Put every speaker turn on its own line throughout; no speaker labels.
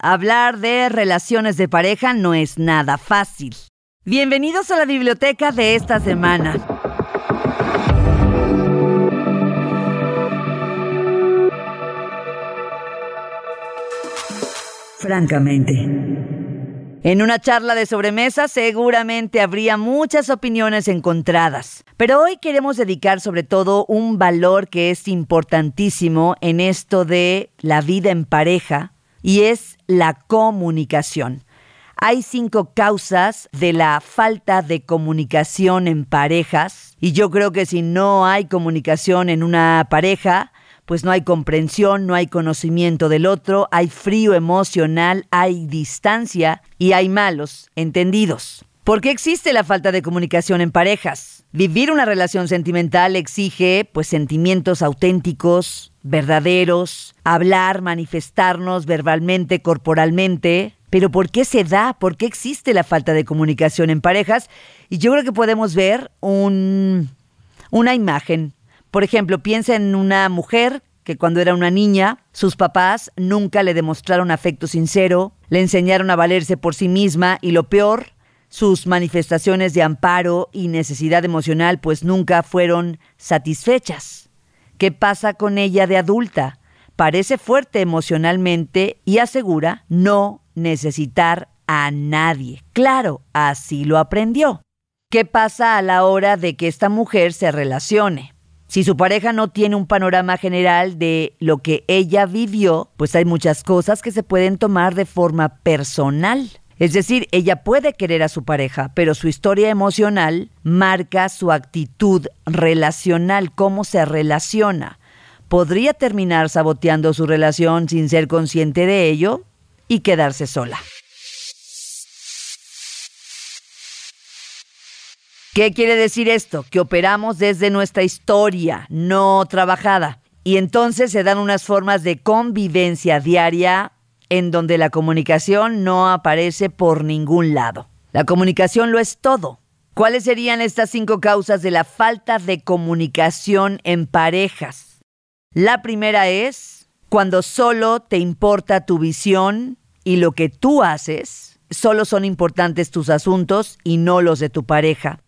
Hablar de relaciones de pareja no es nada fácil. Bienvenidos a la biblioteca de esta semana. Francamente. En una charla de sobremesa seguramente habría muchas opiniones encontradas, pero hoy queremos dedicar sobre todo un valor que es importantísimo en esto de la vida en pareja y es la comunicación. Hay cinco causas de la falta de comunicación en parejas y yo creo que si no hay comunicación en una pareja, pues no hay comprensión, no hay conocimiento del otro, hay frío emocional, hay distancia y hay malos entendidos. ¿Por qué existe la falta de comunicación en parejas? Vivir una relación sentimental exige pues sentimientos auténticos, verdaderos, hablar, manifestarnos verbalmente, corporalmente. Pero ¿por qué se da? ¿Por qué existe la falta de comunicación en parejas? Y yo creo que podemos ver un, una imagen por ejemplo, piensa en una mujer que cuando era una niña, sus papás nunca le demostraron afecto sincero, le enseñaron a valerse por sí misma y lo peor, sus manifestaciones de amparo y necesidad emocional pues nunca fueron satisfechas. ¿Qué pasa con ella de adulta? Parece fuerte emocionalmente y asegura no necesitar a nadie. Claro, así lo aprendió. ¿Qué pasa a la hora de que esta mujer se relacione? Si su pareja no tiene un panorama general de lo que ella vivió, pues hay muchas cosas que se pueden tomar de forma personal. Es decir, ella puede querer a su pareja, pero su historia emocional marca su actitud relacional, cómo se relaciona. Podría terminar saboteando su relación sin ser consciente de ello y quedarse sola. ¿Qué quiere decir esto? Que operamos desde nuestra historia, no trabajada. Y entonces se dan unas formas de convivencia diaria en donde la comunicación no aparece por ningún lado. La comunicación lo es todo. ¿Cuáles serían estas cinco causas de la falta de comunicación en parejas? La primera es cuando solo te importa tu visión y lo que tú haces, solo son importantes tus asuntos y no los de tu pareja.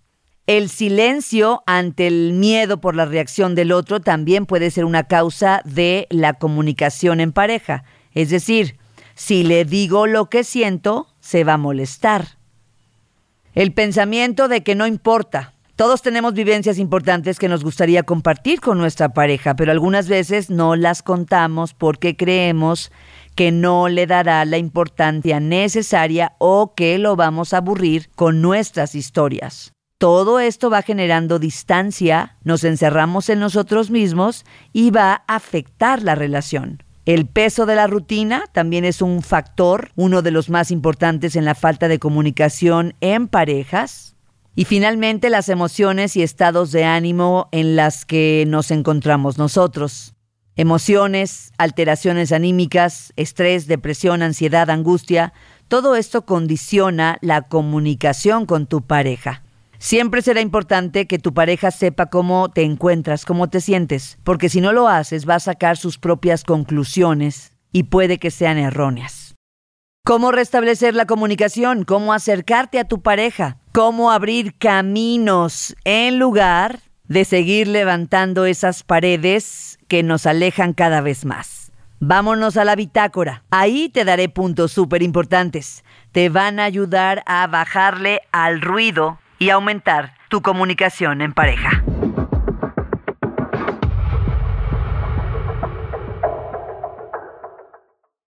El silencio ante el miedo por la reacción del otro también puede ser una causa de la comunicación en pareja. Es decir, si le digo lo que siento, se va a molestar. El pensamiento de que no importa. Todos tenemos vivencias importantes que nos gustaría compartir con nuestra pareja, pero algunas veces no las contamos porque creemos que no le dará la importancia necesaria o que lo vamos a aburrir con nuestras historias. Todo esto va generando distancia, nos encerramos en nosotros mismos y va a afectar la relación. El peso de la rutina también es un factor, uno de los más importantes en la falta de comunicación en parejas. Y finalmente las emociones y estados de ánimo en las que nos encontramos nosotros. Emociones, alteraciones anímicas, estrés, depresión, ansiedad, angustia, todo esto condiciona la comunicación con tu pareja. Siempre será importante que tu pareja sepa cómo te encuentras, cómo te sientes, porque si no lo haces va a sacar sus propias conclusiones y puede que sean erróneas. ¿Cómo restablecer la comunicación? ¿Cómo acercarte a tu pareja? ¿Cómo abrir caminos en lugar de seguir levantando esas paredes que nos alejan cada vez más? Vámonos a la bitácora. Ahí te daré puntos súper importantes. Te van a ayudar a bajarle al ruido y aumentar tu comunicación en pareja.